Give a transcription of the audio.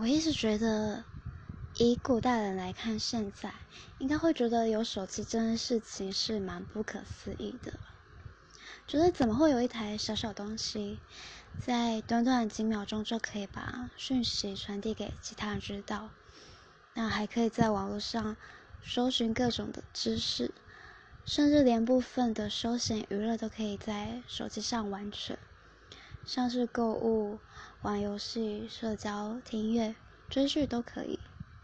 我一直觉得，以古代人来看，现在应该会觉得有手机这件事情是蛮不可思议的。觉得怎么会有一台小小东西，在短短几秒钟就可以把讯息传递给其他人知道？那还可以在网络上搜寻各种的知识，甚至连部分的休闲娱乐都可以在手机上完成，像是购物、玩游戏、社交、听音乐、追剧都可以。